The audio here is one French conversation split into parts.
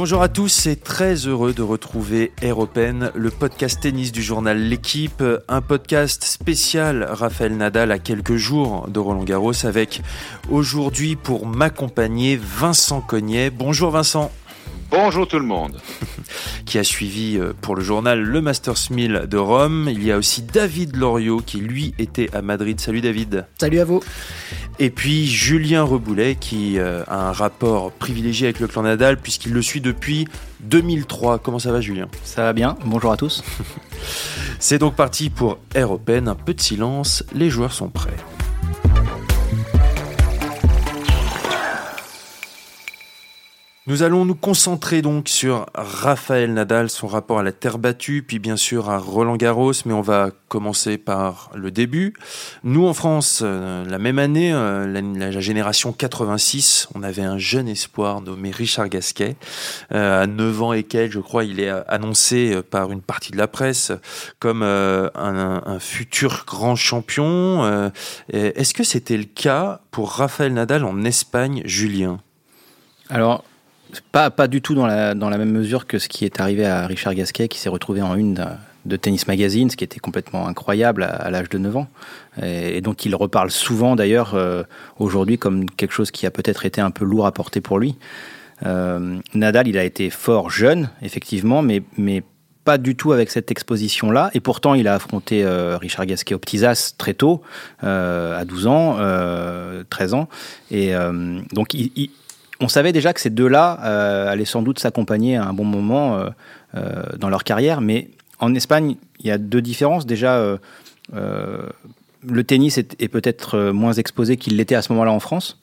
Bonjour à tous et très heureux de retrouver Air Open, le podcast tennis du journal L'équipe, un podcast spécial Raphaël Nadal à quelques jours de Roland Garros avec aujourd'hui pour m'accompagner Vincent Cognet. Bonjour Vincent. Bonjour tout le monde. qui a suivi euh, pour le journal le Masters 1000 de Rome. Il y a aussi David Loriot qui lui était à Madrid. Salut David. Salut à vous. Et puis Julien Reboulet qui euh, a un rapport privilégié avec le clan Nadal puisqu'il le suit depuis 2003. Comment ça va Julien? Ça va bien. Bonjour à tous. C'est donc parti pour Air Open. Un peu de silence. Les joueurs sont prêts. Nous allons nous concentrer donc sur Raphaël Nadal, son rapport à la terre battue, puis bien sûr à Roland Garros, mais on va commencer par le début. Nous en France, euh, la même année, euh, la, génération 86, on avait un jeune espoir nommé Richard Gasquet. Euh, à 9 ans et quelques, je crois, il est annoncé par une partie de la presse comme un, futur grand champion. Est-ce que c'était le cas pour Raphaël Nadal en Espagne, Julien? Pas, pas du tout dans la, dans la même mesure que ce qui est arrivé à Richard Gasquet, qui s'est retrouvé en une de, Tennis Magazine, ce qui était complètement incroyable à, l'âge de 9 ans, et, donc il reparle souvent d'ailleurs euh, aujourd'hui comme quelque chose qui a peut-être été un peu lourd à porter pour lui. Euh, Nadal, il a été fort jeune, effectivement, mais, mais pas du tout avec cette exposition-là. Et pourtant, il a affronté euh, Richard Gasquet au Petit très tôt, à 12 ans, 13 ans. Et donc, il, on savait déjà que ces deux-là euh, allaient sans doute s'accompagner à un bon moment euh, euh, dans leur carrière, mais en Espagne, il y a deux différences. Déjà, le tennis est, peut-être moins exposé qu'il l'était à ce moment-là en France.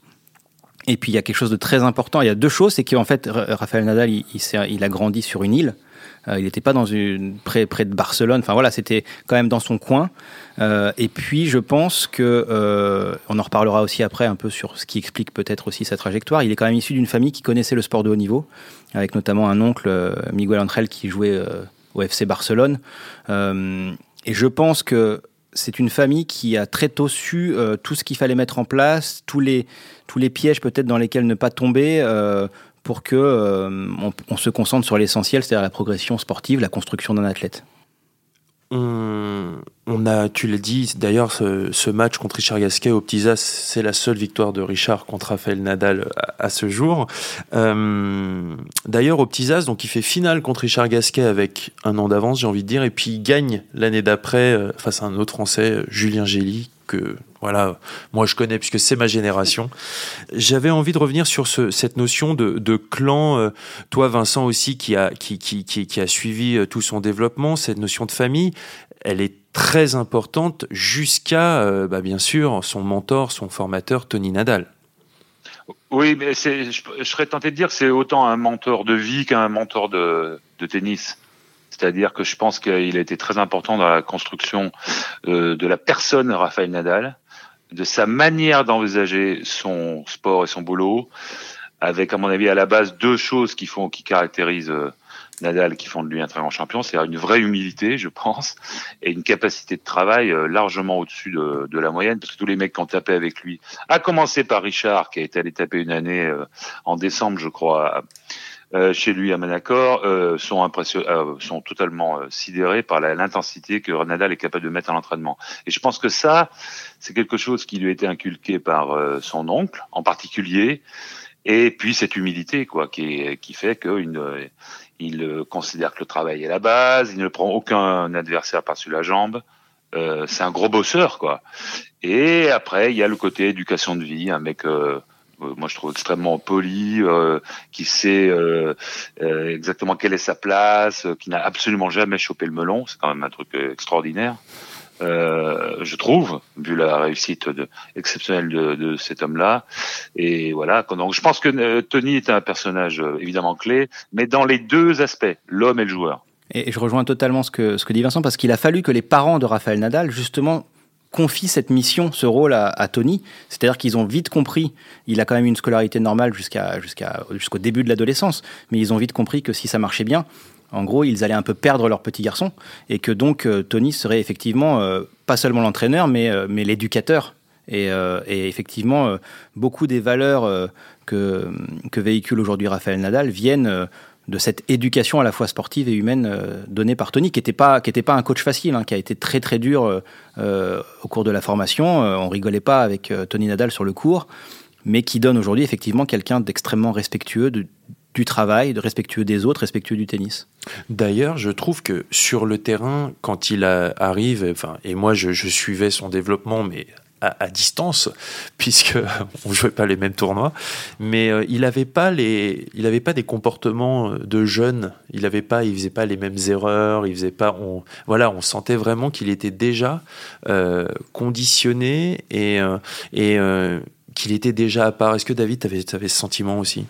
Et puis il y a quelque chose de très important. Il y a deux choses, c'est qu'en fait, Rafael Nadal, il, a grandi sur une île. Il n'était pas dans une près, près de Barcelone. Enfin voilà, c'était quand même dans son coin. Euh, et puis, je pense que, euh, on en reparlera aussi après un peu sur ce qui explique peut-être aussi sa trajectoire. Il est quand même issu d'une famille qui connaissait le sport de haut niveau, avec notamment un oncle, euh, Miguel Angel, qui jouait au FC Barcelone. et je pense que c'est une famille qui a très tôt su tout ce qu'il fallait mettre en place, tous les, tous les pièges peut-être dans lesquels ne pas tomber pour que on, se concentre sur l'essentiel, c'est-à-dire la progression sportive, la construction d'un athlète on, a, tu l'as dit, d'ailleurs, ce, match contre Richard Gasquet au Petit As, c'est la seule victoire de Richard contre Rafael Nadal à, ce jour. Euh, d'ailleurs, au Petit As, donc il fait finale contre Richard Gasquet avec un an d'avance, j'ai envie de dire, et puis il gagne l'année d'après euh, face à un autre Français, Julien Gély, que voilà, moi je connais puisque c'est ma génération. J'avais envie de revenir sur cette notion de, clan. Euh, toi, Vincent aussi, qui a suivi euh, tout son développement, cette notion de famille, elle est très importante jusqu'à, euh, bah, bien sûr, son mentor, son formateur, Tony Nadal. Oui, mais je, serais tenté de dire que c'est autant un mentor de vie qu'un mentor de, de tennis. C'est-à-dire que je pense qu'il a été très important dans la construction euh, de la personne Raphaël Nadal, de sa manière d'envisager son sport et son boulot, avec à mon avis à la base deux choses qui font, qui caractérisent euh, Nadal, qui font de lui un très grand champion, c'est une vraie humilité, je pense, et une capacité de travail euh, largement au-dessus de, de, la moyenne, parce que tous les mecs qui ont tapé avec lui, à commencer par Richard, qui été allé taper une année en décembre, je crois, euh, chez lui à Manacor euh, sont euh, sont totalement sidérés par l'intensité que Nadal est capable de mettre à l'entraînement. Et je pense que ça, c'est quelque chose qui lui a été inculqué par son oncle, en particulier, et puis cette humilité, quoi, qui, qui fait qu'il il considère que le travail est la base, il ne prend aucun adversaire par-dessus la jambe. c'est un gros bosseur, quoi. Et après, il y a le côté éducation de vie, un mec euh, moi je trouve extrêmement poli, euh, qui sait euh, exactement quelle est sa place, qui n'a absolument jamais chopé le melon, c'est quand même un truc extraordinaire. je trouve, vu la réussite exceptionnelle de, de cet homme-là. Et voilà. Donc, je pense que Tony est un personnage évidemment clé, mais dans les deux aspects, l'homme et le joueur. Et je rejoins totalement ce que, ce que dit Vincent, parce qu'il a fallu que les parents de Raphaël Nadal, justement, confie cette mission, ce rôle à, Tony. C'est-à-dire qu'ils ont vite compris, il a quand même une scolarité normale jusqu'à, jusqu'à, jusqu'au début de l'adolescence, mais ils ont vite compris que si ça marchait bien, en gros, ils allaient un peu perdre leur petit garçon, et que donc euh, Tony serait effectivement euh, pas seulement l'entraîneur, mais, euh, mais l'éducateur. Et, et, effectivement, beaucoup des valeurs que, que véhicule aujourd'hui Raphaël Nadal viennent de cette éducation à la fois sportive et humaine donnée par Tony, qui n'était pas, pas un coach facile, hein, qui a été très très dur au cours de la formation. on rigolait pas avec Tony Nadal sur le cours, mais qui donne aujourd'hui effectivement quelqu'un d'extrêmement respectueux du travail, de respectueux des autres, respectueux du tennis. D'ailleurs, je trouve que sur le terrain, quand il arrive, enfin, et moi je, suivais son développement, mais à, distance, puisque on jouait pas les mêmes tournois, mais euh, il n'avait pas les, il avait pas des comportements de jeune. Il avait pas, il faisait pas les mêmes erreurs. Il faisait pas, on, voilà, on sentait vraiment qu'il était déjà euh, conditionné et euh, et qu'il était déjà à part. Est-ce que David, tu avais, avais ce sentiment aussi?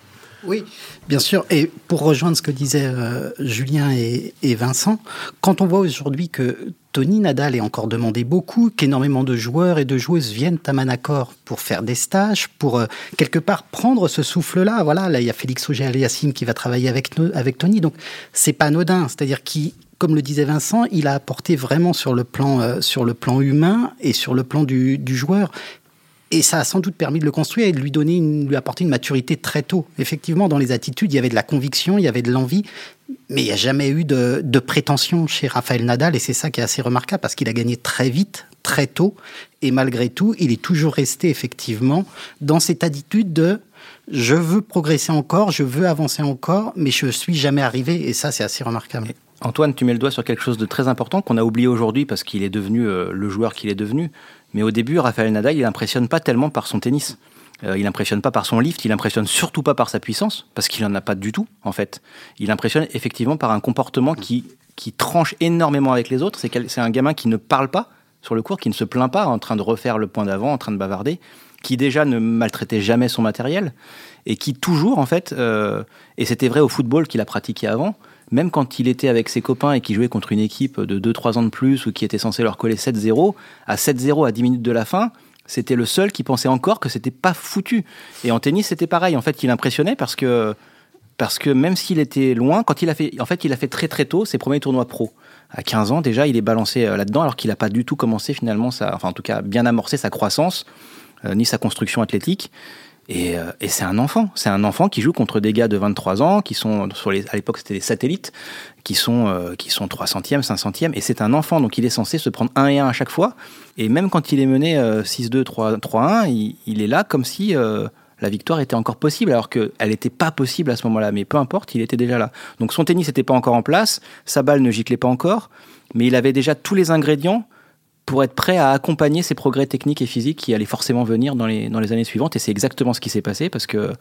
Oui, bien sûr. Et pour rejoindre ce que disaient euh, Julien et, Vincent, quand on voit aujourd'hui que Tony Nadal est encore demandé beaucoup, qu'énormément de joueurs et de joueuses viennent à Manacor pour faire des stages, pour euh, quelque part prendre ce souffle-là. Voilà, là il y a Félix Auger-Aliassime qui va travailler avec, avec Tony, donc c'est pas anodin. C'est-à-dire qui comme le disait Vincent, il a apporté vraiment sur le plan, euh, sur le plan humain et sur le plan du, joueur. Et ça a sans doute permis de le construire et de lui donner, lui apporter une maturité très tôt. Effectivement, dans les attitudes, il y avait de la conviction, il y avait de l'envie, mais il n'y a jamais eu de, prétention chez Raphaël Nadal et c'est ça qui est assez remarquable parce qu'il a gagné très vite, très tôt, et malgré tout, il est toujours resté effectivement dans cette attitude de je veux progresser encore, je veux avancer encore, mais je suis jamais arrivé et ça c'est assez remarquable. Antoine, tu mets le doigt sur quelque chose de très important qu'on a oublié aujourd'hui parce qu'il est devenu euh, le joueur qu'il est devenu. Mais au début, Raphaël Nadal, il impressionne pas tellement par son tennis. Euh, il impressionne pas par son lift, il impressionne surtout pas par sa puissance, parce qu'il en a pas du tout, en fait. Il impressionne effectivement par un comportement qui, qui tranche énormément avec les autres. C'est un gamin qui ne parle pas sur le cours, qui ne se plaint pas en train de refaire le point d'avant, en train de bavarder, qui déjà ne maltraitait jamais son matériel, et qui toujours, en fait, euh, et c'était vrai au football qu'il a pratiqué avant, même quand il était avec ses copains et qu'il jouait contre une équipe de 2-3 ans de plus ou qui était censé leur coller 7-0, à 7-0 à 10 minutes de la fin, c'était le seul qui pensait encore que c'était pas foutu. Et en tennis, c'était pareil. En fait, il impressionnait parce que, parce que même s'il était loin, quand il a fait, en fait, il a fait très très tôt ses premiers tournois pro. À 15 ans, déjà, il est balancé euh, là-dedans alors qu'il n'a pas du tout commencé finalement, sa, enfin en tout cas bien amorcé sa croissance, euh, ni sa construction athlétique. Euh, et, c'est un enfant, c'est un enfant qui joue contre des gars de 23 ans, qui sont sur les, à l'époque c'était des satellites, qui sont euh, qui sont 300e, 500e, et c'est un enfant, donc il est censé se prendre 1 et 1 à chaque fois. Et même quand il est mené 6-2, 3-1, il, il, est là comme si euh, la victoire était encore possible, alors qu'elle n'était pas possible à ce moment-là. Mais peu importe, il était déjà là. Donc son tennis n'était pas encore en place, sa balle ne giclait pas encore, mais il avait déjà tous les ingrédients pour être prêt à accompagner ces progrès techniques et physiques qui allaient forcément venir dans les, dans les années suivantes. Et c'est exactement ce qui s'est passé parce que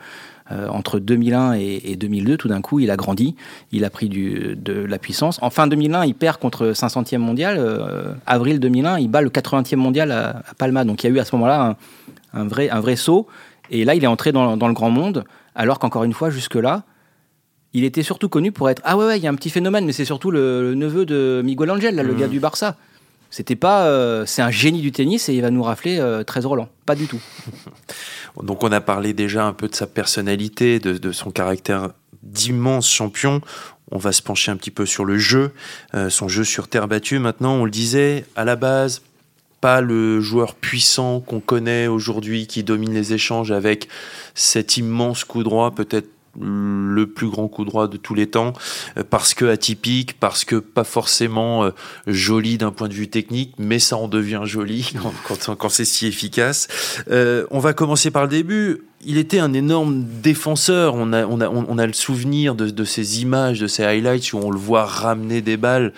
euh, entre 2001 et, 2002, tout d'un coup, il a grandi, il a pris du, de la puissance. En fin 2001, il perd contre 500e mondial. Euh, avril 2001, il bat le 80e mondial à, Palma. Donc il y a eu à ce moment-là un, vrai, un vrai saut. Et là, il est entré dans, dans le grand monde, alors qu'encore une fois, jusque-là, il était surtout connu pour être Ah ouais, ouais, il y a un petit phénomène, mais c'est surtout le, neveu de Miguel Angel, là, le mmh. gars du Barça. C'était pas, euh, c'est un génie du tennis et il va nous rafler 13 euh, Roland. Pas du tout. Donc on a parlé déjà un peu de sa personnalité, de, son caractère d'immense champion. On va se pencher un petit peu sur le jeu, euh, son jeu sur terre battue. Maintenant, on le disait, à la base, pas le joueur puissant qu'on connaît aujourd'hui qui domine les échanges avec cet immense coup droit, peut-être le plus grand coup droit de tous les temps, euh, parce que atypique, parce que pas forcément euh, joli d'un point de vue technique, mais ça en devient joli quand, c'est si efficace. Euh, on va commencer par le début. Il était un énorme défenseur. On a, on a, on a le souvenir de, de ces images, de ces highlights où on le voit ramener des balles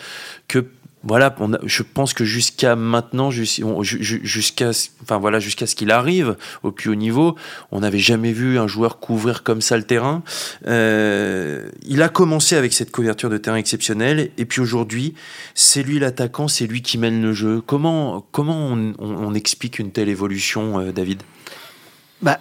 que voilà, je pense que jusqu'à maintenant, jusqu'à, enfin voilà, ce qu'il arrive au plus haut niveau, on n'avait jamais vu un joueur couvrir comme ça le terrain. Euh, il a commencé avec cette couverture de terrain exceptionnelle, et puis aujourd'hui, c'est lui l'attaquant, c'est lui qui mène le jeu. Comment, comment on, on explique une telle évolution, euh, David? Bah,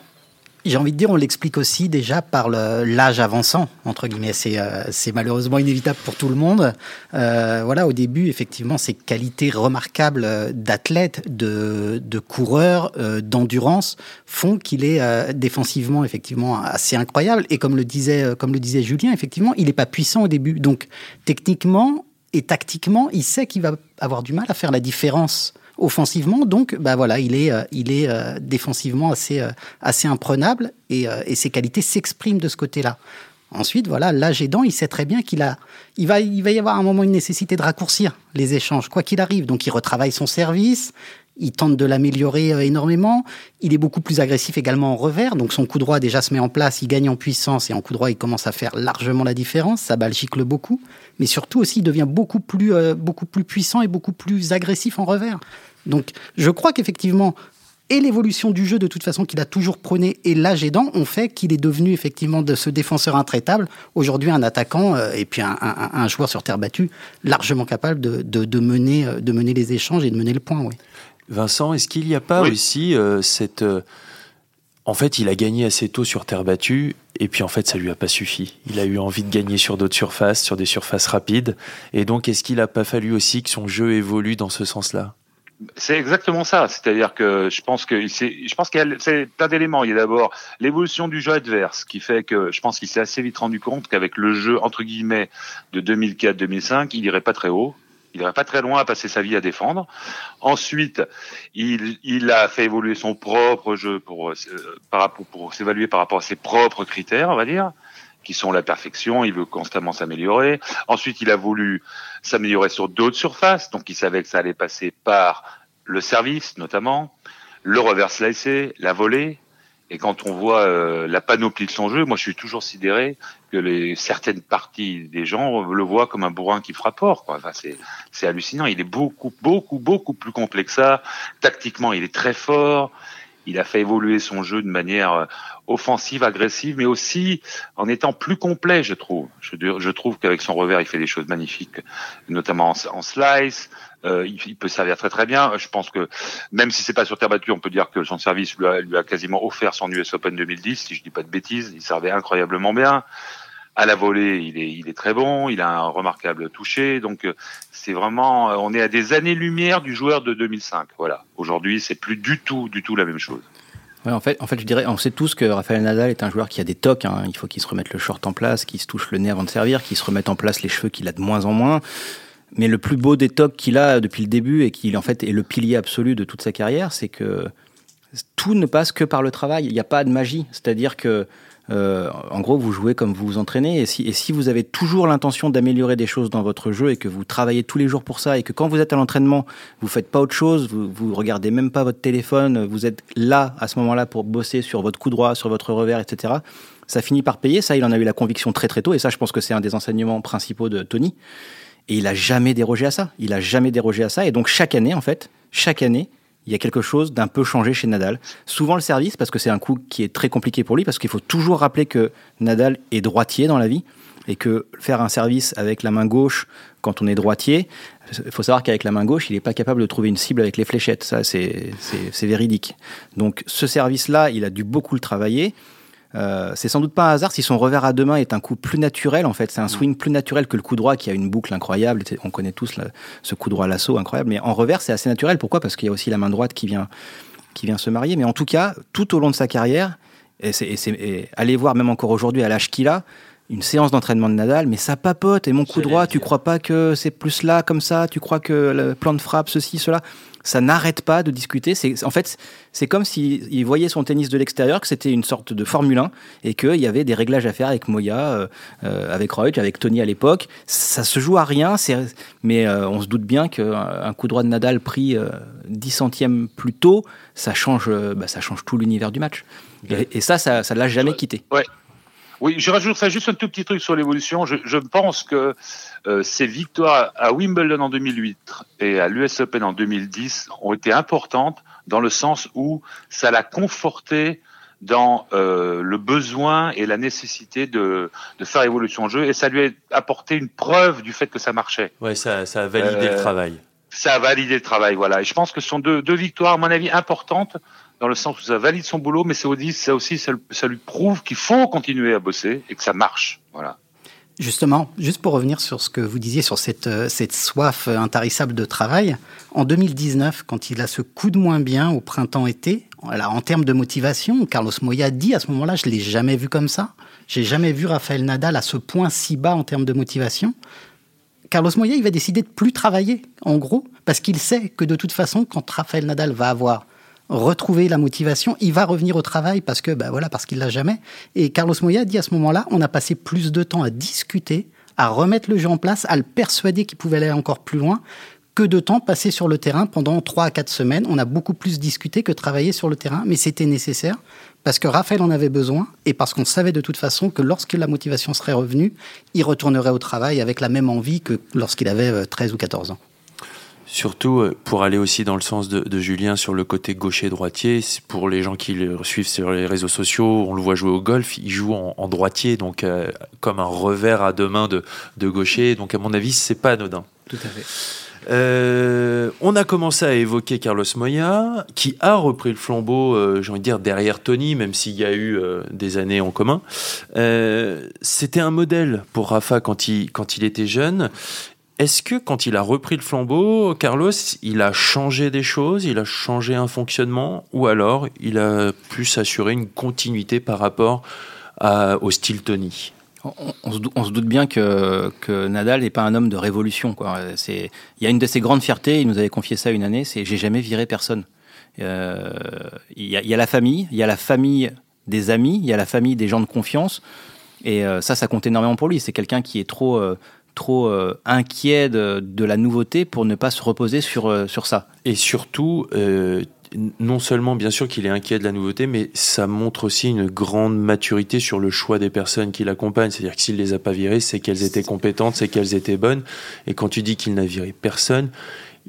j'ai envie de dire, on l'explique aussi déjà par l'âge avançant, entre guillemets. C'est euh, malheureusement inévitable pour tout le monde. Euh, voilà, au début, effectivement, ces qualités remarquables euh, d'athlète, de, de coureur, euh, d'endurance font qu'il est euh, défensivement, effectivement, assez incroyable. Et comme le disait, comme le disait Julien, effectivement, il n'est pas puissant au début. Donc, techniquement et tactiquement, il sait qu'il va avoir du mal à faire la différence offensivement. Donc, bah voilà, il est, euh, il est euh, défensivement assez, euh, assez imprenable et, et ses qualités s'expriment de ce côté-là. Ensuite, voilà, l'âge aidant, il sait très bien qu'il a, il va, il va y avoir un moment une nécessité de raccourcir les échanges, quoi qu'il arrive. Donc, il retravaille son service, il tente de l'améliorer euh, énormément. Il est beaucoup plus agressif également en revers. Donc, son coup droit déjà se met en place, il gagne en puissance et en coup droit, il commence à faire largement la différence. Sa balle gicle beaucoup. Mais surtout aussi, il devient beaucoup plus, euh, beaucoup plus puissant et beaucoup plus agressif en revers. Donc, je crois qu'effectivement, et l'évolution du jeu de toute façon qu'il a toujours prôné et l'âge aidant ont fait qu'il est devenu effectivement de ce défenseur intraitable aujourd'hui un attaquant euh, et puis un, joueur sur terre battue largement capable de, mener, euh, de mener les échanges et de mener le point. Oui. Vincent, est-ce qu'il n'y a pas aussi euh, cette... en fait, il a gagné assez tôt sur terre battue et puis en fait, ça lui a pas suffi. Il a eu envie de gagner sur d'autres surfaces, sur des surfaces rapides. Et donc, est-ce qu'il n'a pas fallu aussi que son jeu évolue dans ce sens-là? C'est exactement ça. C'est-à-dire que je pense que je pense qu'il y a plein d'éléments. Il y a d'abord l'évolution du jeu adverse qui fait que je pense qu'il s'est assez vite rendu compte qu'avec le jeu entre guillemets de 2004-2005, il irait pas très haut. Il irait pas très loin à passer sa vie à défendre. Ensuite, il, il a fait évoluer son propre jeu pour, euh, pour s'évaluer par rapport à ses propres critères, on va dire qui sont la perfection, il veut constamment s'améliorer. Ensuite, il a voulu s'améliorer sur d'autres surfaces, donc il savait que ça allait passer par le service notamment, le revers slicé, la volée. Et quand on voit euh, la panoplie de son jeu, moi je suis toujours sidéré que les certaines parties des gens le voient comme un bourrin qui frappe fort. Enfin, c'est, c'est hallucinant. Il est beaucoup, beaucoup, beaucoup plus complexe que ça. Tactiquement, il est très fort. Il a fait évoluer son jeu de manière euh, offensive, agressive, mais aussi en étant plus complet, je trouve. Je, je trouve qu'avec son revers, il fait des choses magnifiques, notamment en, slice. Euh, il, peut servir très très bien. Je pense que même si c'est pas sur terre battue, on peut dire que son service lui a, quasiment offert son US Open 2010, si je dis pas de bêtises. Il servait incroyablement bien. À la volée, il est, très bon. Il a un remarquable toucher. Donc, euh, c'est vraiment, on est à des années-lumière du joueur de 2005. Voilà. Aujourd'hui, c'est plus du tout, du tout la même chose en fait, en fait, je dirais, on sait tous que Rafael Nadal est un joueur qui a des tocs. Hein. Il faut qu'il se remette le short en place, qu'il se touche le nez avant de servir, qu'il se remette en place les cheveux qu'il a de moins en moins. Mais le plus beau des tocs qu'il a depuis le début et qui en fait est le pilier absolu de toute sa carrière, c'est que tout ne passe que par le travail. Il n'y a pas de magie. C'est-à-dire que euh, en gros, vous jouez comme vous vous entraînez. Et si, vous avez toujours l'intention d'améliorer des choses dans votre jeu et que vous travaillez tous les jours pour ça et que quand vous êtes à l'entraînement, vous faites pas autre chose, vous, vous regardez même pas votre téléphone, vous êtes là à ce moment-là pour bosser sur votre coup droit, sur votre revers, etc. Ça finit par payer. Ça, il en a eu la conviction très très tôt. Et ça, je pense que c'est un des enseignements principaux de Tony. Et il a jamais dérogé à ça. Il a jamais dérogé à ça. Et donc chaque année, en fait, chaque année, il y a quelque chose d'un peu changé chez Nadal. Souvent le service, parce que c'est un coup qui est très compliqué pour lui, parce qu'il faut toujours rappeler que Nadal est droitier dans la vie, et que faire un service avec la main gauche quand on est droitier, il faut savoir qu'avec la main gauche, il n'est pas capable de trouver une cible avec les fléchettes. Ça, c'est véridique. Donc ce service-là, il a dû beaucoup le travailler. Euh, c'est sans doute pas un hasard si son revers à deux mains est un coup plus naturel. En fait, c'est un swing plus naturel que le coup droit qui a une boucle incroyable. On connaît tous ce coup droit l'assaut incroyable. Mais en revers, c'est assez naturel. Pourquoi? Parce qu'il y a aussi la main droite qui vient, qui vient se marier. Mais en tout cas, tout au long de sa carrière, et, c'est, allez voir même encore aujourd'hui à l'âge qu'il a, une séance d'entraînement de Nadal, mais ça papote. Et mon coup droit, tu crois pas que c'est plus là, comme ça Tu crois que le plan de frappe, ceci, cela ça n'arrête pas de discuter. C'est, en fait, c'est comme s'il voyait son tennis de l'extérieur, que c'était une sorte de Formule 1 et qu'il y avait des réglages à faire avec Moya, euh, euh, avec Reutsch, avec Tony à l'époque. Ça se joue à rien, mais euh, on se doute bien qu'un coup droit de Nadal pris 10 centièmes plus tôt, ça change, bah, ça change tout l'univers du match. Et, ça, ça ne l'a jamais quitté. Ouais. Oui, je rajouterais juste un tout petit truc sur l'évolution. Je, je, pense que euh, ces victoires à Wimbledon en 2008 et à l'US Open en 2010 ont été importantes dans le sens où ça l'a conforté dans euh, le besoin et la nécessité de, de faire évolution au jeu et ça lui a apporté une preuve du fait que ça marchait. Ouais, ça, ça a validé le euh, travail. Ça a validé le travail, voilà. Et je pense que ce sont deux, deux victoires, à mon avis, importantes dans le sens où ça valide son boulot, mais ça aussi, ça, lui prouve qu'il faut continuer à bosser et que ça marche. Voilà. Justement, juste pour revenir sur ce que vous disiez sur cette, euh, cette soif intarissable de travail, en 2019, quand il a ce coup de moins bien au printemps-été, en termes de motivation, Carlos Moya dit à ce moment-là, je l'ai jamais vu comme ça. J'ai jamais vu Raphaël Nadal à ce point si bas en termes de motivation. Carlos Moya, il va décider de plus travailler, en gros, parce qu'il sait que de toute façon, quand Raphaël Nadal va avoir retrouver la motivation, il va revenir au travail parce que, bah voilà, parce qu'il l'a jamais. Et Carlos Moya dit à ce moment-là, on a passé plus de temps à discuter, à remettre le jeu en place, à le persuader qu'il pouvait aller encore plus loin, que de temps passé sur le terrain pendant 3 à 4 semaines. On a beaucoup plus discuté que travaillé sur le terrain, mais c'était nécessaire parce que Raphaël en avait besoin et parce qu'on savait de toute façon que lorsque la motivation serait revenue, il retournerait au travail avec la même envie que lorsqu'il avait 13 ou 14 ans. Surtout euh, pour aller aussi dans le sens de, Julien sur le côté gaucher-droitier, pour les gens qui le suivent sur les réseaux sociaux, on le voit jouer au golf, il joue en, droitier, donc euh, comme un revers à deux mains de, de gaucher, donc à mon avis, c'est pas anodin. Tout à fait. Euh, on a commencé à évoquer Carlos Moya, qui a repris le flambeau, euh, j'ai envie de dire, derrière Tony, même s'il y a eu des années en commun. C'était un modèle pour Rafa quand il, quand il était jeune. Est-ce que quand il a repris le flambeau, Carlos, il a changé des choses, il a changé un fonctionnement, ou alors il a pu s'assurer une continuité par rapport au style Tony? On, se, doute bien que, Nadal n'est pas un homme de révolution. Il y a une de ses grandes fiertés, il nous avait confié ça une année, c'est j'ai jamais viré personne. Euh, il, y a, la famille, il y a la famille des amis, il y a la famille des gens de confiance. Et euh, ça, ça compte énormément pour lui. C'est quelqu'un qui est trop, euh, trop inquiet de, la nouveauté pour ne pas se reposer sur, sur ça. Et surtout, non seulement bien sûr qu'il est inquiet de la nouveauté, mais ça montre aussi une grande maturité sur le choix des personnes qui l'accompagnent. C'est-à-dire que s'il les a pas virées, c'est qu'elles étaient compétentes, c'est qu'elles étaient bonnes. Et quand tu dis qu'il n'a viré personne,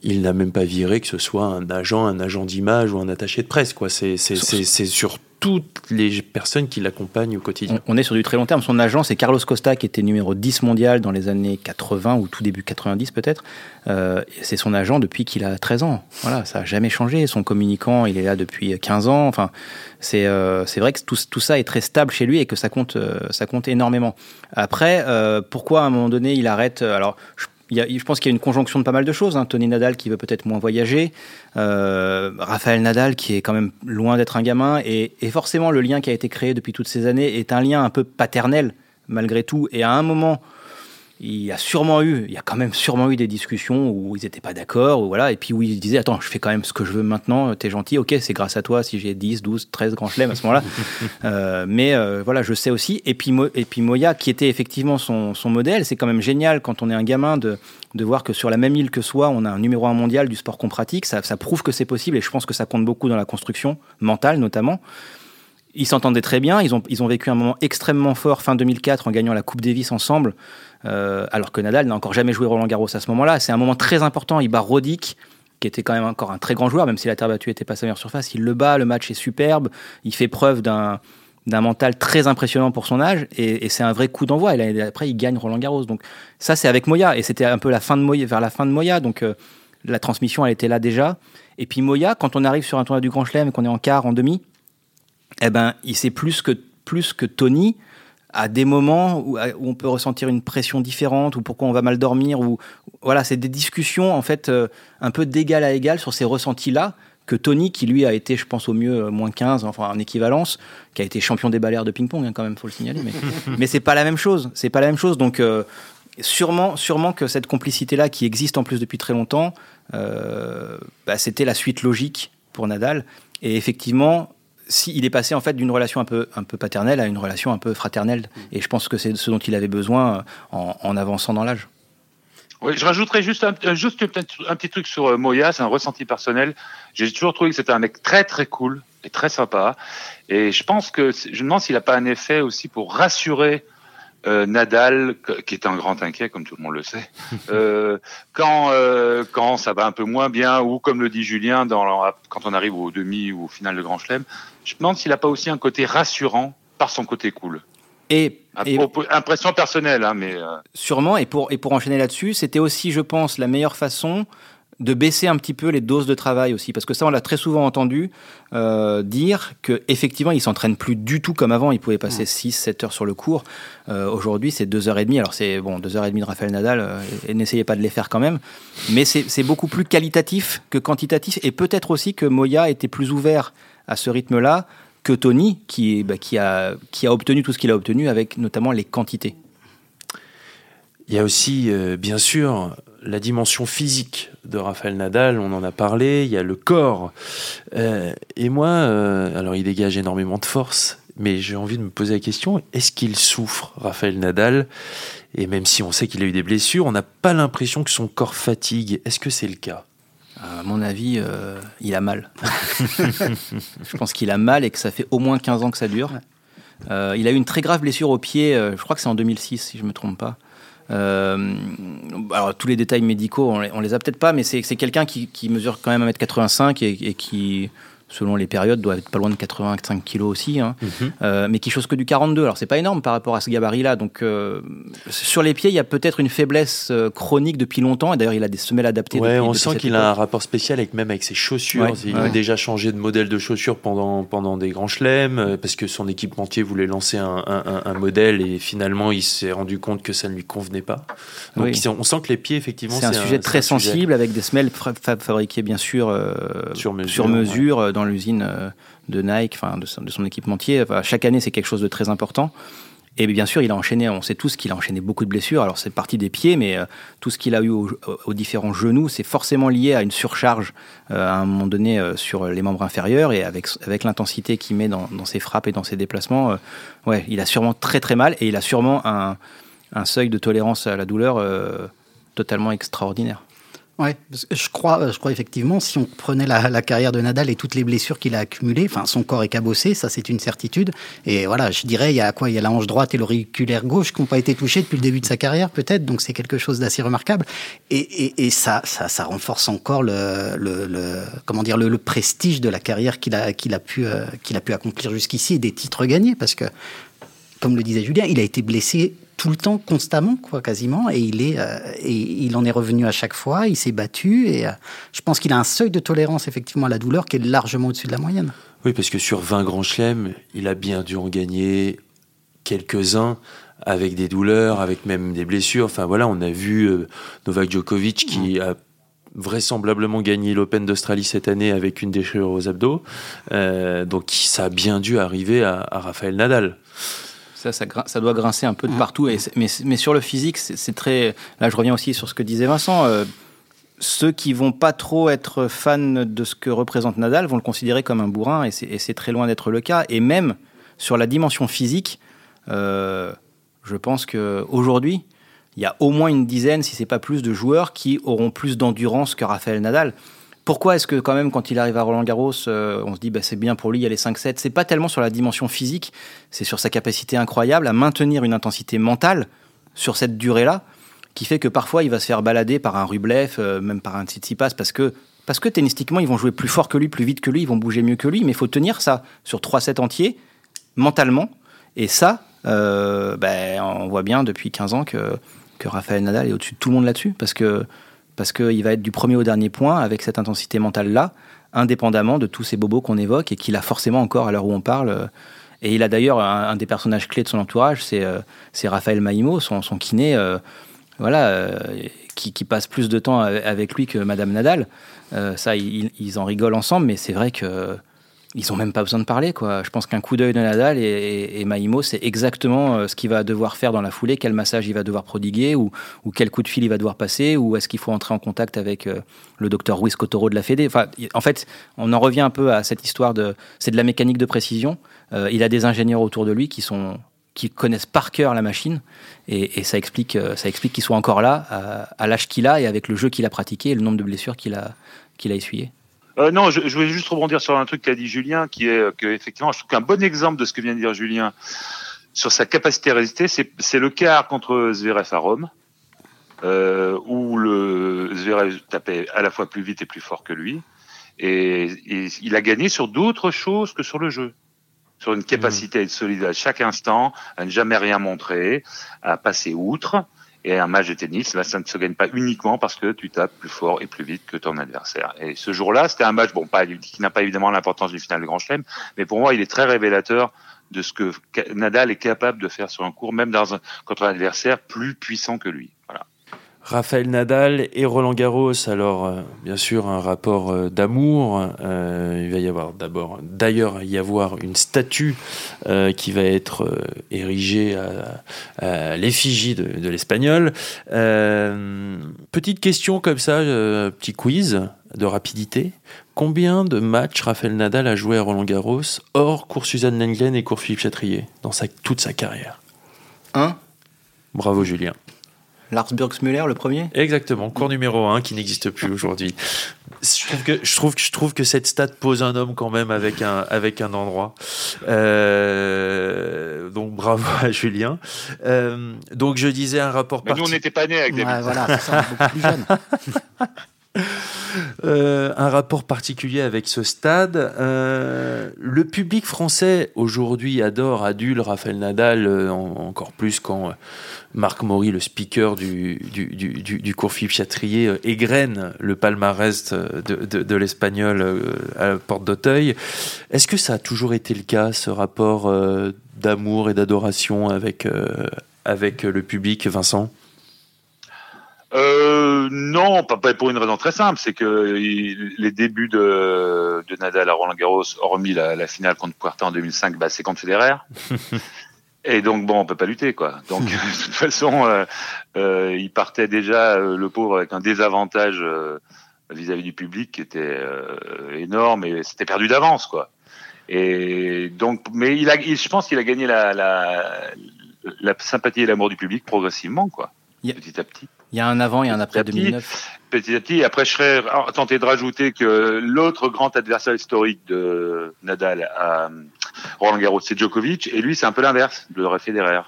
il n'a même pas viré que ce soit un agent, un agent d'image ou un attaché de presse. Quoi. C'est, c'est, c'est, sur toutes les personnes qui l'accompagnent au quotidien. On, est sur du très long terme. Son agent, c'est Carlos Costa, qui était numéro 10 mondial dans les années 80 ou tout début 90 peut-être. Euh, c'est son agent depuis qu'il a 13 ans. Voilà, ça n'a jamais changé. Son communicant, il est là depuis 15 ans. Enfin, c'est euh, c'est vrai que tout, tout, ça est très stable chez lui et que ça compte, euh, ça compte énormément. Après, pourquoi à un moment donné il arrête Alors, je je pense qu'il y a une conjonction de pas mal de choses. Hein. Tony Nadal qui veut peut-être moins voyager, euh, Raphaël Nadal qui est quand même loin d'être un gamin, et, et, forcément le lien qui a été créé depuis toutes ces années est un lien un peu paternel malgré tout. Et à un moment, il y a sûrement eu, il y a quand même sûrement eu des discussions où ils n'étaient pas d'accord, ou voilà, et puis où ils disaient Attends, je fais quand même ce que je veux maintenant, t'es gentil, ok, c'est grâce à toi si j'ai 10, 12, 13 grands chelems à ce moment-là. euh, mais euh, voilà, je sais aussi. Et puis, et puis Moya, qui était effectivement son, son modèle, c'est quand même génial quand on est un gamin de, de voir que sur la même île que soi, on a un numéro un mondial du sport qu'on pratique. Ça, ça prouve que c'est possible, et je pense que ça compte beaucoup dans la construction mentale notamment. Ils s'entendaient très bien, ils ont, ils ont vécu un moment extrêmement fort fin 2004 en gagnant la Coupe Davis ensemble. Euh, alors que Nadal n'a encore jamais joué Roland Garros à ce moment-là. C'est un moment très important. Il bat Roddick, qui était quand même encore un très grand joueur, même si la terre battue n'était pas sa meilleure surface. Il le bat, le match est superbe. Il fait preuve d'un d'un mental très impressionnant pour son âge et, c'est un vrai coup d'envoi. Et après, il gagne Roland Garros. Donc ça, c'est avec Moya et c'était un peu la fin de Moya, vers la fin de Moya. Donc euh, la transmission, elle était là déjà. Et puis Moya, quand on arrive sur un tournoi du Grand Chelem et qu'on est en quart, en demi, eh ben, il sait plus que plus que Tony à des moments où, on peut ressentir une pression différente ou pourquoi on va mal dormir ou voilà c'est des discussions en fait euh, un peu d'égal à égal sur ces ressentis là que Tony qui lui a été je pense au mieux euh, moins 15 enfin en équivalence qui a été champion des balles de ping-pong hein, quand même faut le signaler mais mais c'est pas la même chose c'est pas la même chose. Donc euh, sûrement sûrement que cette complicité là qui existe en plus depuis très longtemps bah, c'était la suite logique pour Nadal. Et effectivement il est passé en fait d'une relation un peu, un peu paternelle à une relation un peu fraternelle. Et je pense que c'est ce dont il avait besoin euh, en, avançant dans l'âge. Oui, je rajouterais juste un, euh, juste un petit truc sur euh, Moya, c'est un ressenti personnel. J'ai toujours trouvé que c'était un mec très très cool et très sympa. Et je pense que je me demande s'il n'a pas un effet aussi pour rassurer euh, Nadal, qui est un grand inquiet, comme tout le monde le sait, euh, quand euh, quand ça va un peu moins bien, ou comme le dit Julien, dans, quand on arrive au demi ou au final de Grand Chelem, je me demande s'il n'a pas aussi un côté rassurant par son côté cool. Et, impression personnelle, hein, mais sûrement. Et pour et pour enchaîner là-dessus, c'était aussi, je pense, la meilleure façon de baisser un petit peu les doses de travail aussi, parce que ça, on l'a très souvent entendu euh, dire que effectivement, il s'entraîne plus du tout comme avant. Il pouvait passer 6, 7 heures sur le cours. Euh, aujourd'hui, c'est 2 heures et demie. Alors c'est bon, 2 heures et demie de Raphaël Nadal. Euh, et n'essayez pas de les faire quand même. Mais c'est beaucoup plus qualitatif que quantitatif, et peut-être aussi que Moya était plus ouvert à ce rythme-là que Tony, qui, bah, qui, a, qui a obtenu tout ce qu'il a obtenu avec notamment les quantités. Il y a aussi, bien sûr, la dimension physique de Rafael Nadal, on en a parlé, il y a le corps. Euh, et moi, euh, alors il dégage énormément de force, mais j'ai envie de me poser la question, est-ce qu'il souffre, Rafael Nadal? Et même si on sait qu'il a eu des blessures, on n'a pas l'impression que son corps fatigue. Est-ce que c'est le cas? À mon avis, euh, il a mal. je pense qu'il a mal et que ça fait au moins 15 ans que ça dure. Euh, il a eu une très grave blessure au pied, euh, je crois que c'est en 2006, si je ne me trompe pas. alors, tous les détails médicaux, on les, les a peut-être pas, mais c'est quelqu'un qui, mesure quand même 1m85 et qui, selon les périodes, doit être pas loin de 85 kilos aussi, hein. mhm. euh, mais qui chose que du 42. Alors c'est pas énorme par rapport à ce gabarit-là. Donc euh, sur les pieds, il y a peut-être une faiblesse euh, chronique depuis longtemps. Et d'ailleurs, il a des semelles adaptées. Ouais, on sent qu'il a un rapport spécial avec même avec ses chaussures. il a déjà changé de modèle de chaussures pendant pendant des grands chelems parce que son équipementier voulait lancer un, un, modèle et finalement il s'est rendu compte que ça ne lui convenait pas. Donc on sent que les pieds effectivement c'est un, sujet très sensible avec des semelles fabriquées bien sûr sur mesure, sur mesure dans l'usine euh, de Nike, enfin de, son équipementier. chaque année, c'est quelque chose de très important. Et bien sûr, il a enchaîné, on sait tous qu'il a enchaîné beaucoup de blessures. Alors, c'est parti des pieds, mais euh, tout ce qu'il a eu aux, différents genoux, c'est forcément lié à une surcharge euh, à un moment donné sur les membres inférieurs. Et avec, avec l'intensité qu'il met dans, ses frappes et dans ses déplacements, ouais, il a sûrement très très mal et il a sûrement un, un seuil de tolérance à la douleur totalement extraordinaire. Ouais, je crois, je crois effectivement, si on prenait la, carrière de Nadal et toutes les blessures qu'il a accumulées, enfin, son corps est cabossé, ça c'est une certitude. Et voilà, je dirais, il y a quoi? Il y a la hanche droite et l'auriculaire gauche qui n'ont pas été touchés depuis le début de sa carrière, peut-être. Donc c'est quelque chose d'assez remarquable. Et ça, ça, ça, renforce encore le, le, le comment dire, le, prestige de la carrière qu'il a, qu'il a pu, euh, qu'il a pu accomplir jusqu'ici et des titres gagnés, parce que comme le disait Julien, il a été blessé tout le temps, constamment, quoi, quasiment. Et il, est, euh, et il en est revenu à chaque fois, il s'est battu. Et euh, je pense qu'il a un seuil de tolérance, effectivement, à la douleur qui est largement au-dessus de la moyenne. Oui, parce que sur 20 grands chelems, il a bien dû en gagner quelques-uns avec des douleurs, avec même des blessures. Enfin voilà, on a vu euh, Novak Djokovic qui a vraisemblablement gagné l'Open d'Australie cette année avec une déchirure aux abdos. donc ça a bien dû arriver à, à Rafael Nadal. Ça, ça, doit grincer un peu de mm. partout. Et mais, mais, sur le physique, c'est très. Là, je reviens aussi sur ce que disait Vincent. Euh, ceux qui vont pas trop être fans de ce que représente Nadal vont le considérer comme un bourrin, et c'est très loin d'être le cas. Et même sur la dimension physique, euh, je pense qu'aujourd'hui, il y a au moins une dizaine, si c'est pas plus, de joueurs qui auront plus d'endurance que Rafael Nadal. Pourquoi est-ce que quand même quand il arrive à Roland Garros, euh, on se dit bah, c'est bien pour lui, il y a les 5-7 C'est pas tellement sur la dimension physique, c'est sur sa capacité incroyable à maintenir une intensité mentale sur cette durée-là, qui fait que parfois il va se faire balader par un Rublev, euh, même par un Tsitsipas, parce que parce que tennistiquement ils vont jouer plus fort que lui, plus vite que lui, ils vont bouger mieux que lui, mais il faut tenir ça sur 3 sets entiers mentalement. Et ça, euh, ben, on voit bien depuis 15 ans que que Rafael Nadal est au-dessus de tout le monde là-dessus, parce que parce qu'il va être du premier au dernier point avec cette intensité mentale-là, indépendamment de tous ces bobos qu'on évoque et qu'il a forcément encore à l'heure où on parle. Et il a d'ailleurs un, des personnages clés de son entourage, c'est euh, Raphaël Maïmo, son, kiné, euh, voilà, euh, qui, passe plus de temps avec lui que Madame Nadal. ça, ils, en rigolent ensemble, mais c'est vrai que ils ont même pas besoin de parler. Quoi. Je pense qu'un coup d'œil de Nadal et, et, Maïmo, c'est exactement euh, ce qu'il va devoir faire dans la foulée, quel massage il va devoir prodiguer, ou, quel coup de fil il va devoir passer, ou est-ce qu'il faut entrer en contact avec euh, le docteur Ruiz Cotoro de la Fédé. Enfin, en fait, on en revient un peu à cette histoire de... C'est de la mécanique de précision. Euh, il a des ingénieurs autour de lui qui sont qui connaissent par cœur la machine et, et ça explique ça explique qu'il soit encore là à, à l'âge qu'il a et avec le jeu qu'il a pratiqué et le nombre de blessures qu'il a qu'il a essuyé. Euh, non, je, je, voulais juste rebondir sur un truc qu'a dit Julien, qui est que effectivement, je trouve qu'un bon exemple de ce que vient de dire Julien sur sa capacité à résister, c'est le quart contre Zverev à Rome, euh, où le Zverev tapait à la fois plus vite et plus fort que lui, et, et il a gagné sur d'autres choses que sur le jeu sur une capacité à être solide à chaque instant, à ne jamais rien montrer, à passer outre. Et un match de tennis, là, ça ne se gagne pas uniquement parce que tu tapes plus fort et plus vite que ton adversaire. Et ce jour-là, c'était un match, bon, qui n'a pas évidemment l'importance du final de Grand Chelem, mais pour moi, il est très révélateur de ce que Nadal est capable de faire sur un court, même dans un, contre un adversaire plus puissant que lui. Voilà. Raphaël Nadal et Roland Garros, alors euh, bien sûr un rapport euh, d'amour. Euh, il va y avoir d'abord, d'ailleurs, y avoir une statue qui va être érigée à, l'effigie de, l'espagnol. petite question comme ça, petit quiz de rapidité. Combien de matchs Raphaël Nadal a joué à Roland Garros hors cours Suzanne Lenglen et cours Philippe Chatrier dans sa, toute sa carrière? Un. Bravo Julien. Lars Burgsmüller, le premier Exactement, cours numéro 1 qui n'existe plus aujourd'hui. Je trouve, que, je, trouve que, je trouve que cette stat pose un homme quand même avec un, avec un endroit. Euh, donc bravo à Julien. Euh, donc je disais un rapport Mais nous, on n'était pas nés avec des ouais, voilà, ça, beaucoup plus jeune. Euh, un rapport particulier avec ce stade. Euh, le public français aujourd'hui adore, adule Raphaël Nadal, euh, encore plus quand Marc Maury, le speaker du, du, cours Philippe Chatrier, égrène le palmarès de, de, l'espagnol à la porte d'Auteuil. Est-ce que ça a toujours été le cas, ce rapport d'amour et d'adoration avec, avec le public, Vincent? Euh, non, pas, pour une raison très simple, c'est que les débuts de, de, Nadal à Roland Garros, hormis la, finale contre Puerta en 2005, bah, c'est contre Federer. Et donc bon, on peut pas lutter quoi. Donc de toute façon, euh, euh, il partait déjà euh, le pauvre avec un désavantage euh, vis-à-vis du public qui était énorme et c'était perdu d'avance quoi. Et donc, mais il a, je pense qu'il a gagné la, la, la sympathie et l'amour du public progressivement quoi, petit à petit. Il y a un avant et un après 2009. Petit à petit. Après, je serais tenté de rajouter que l'autre grand adversaire historique de Nadal à Roland Garros, c'est Djokovic. Et lui, c'est un peu l'inverse de Federer.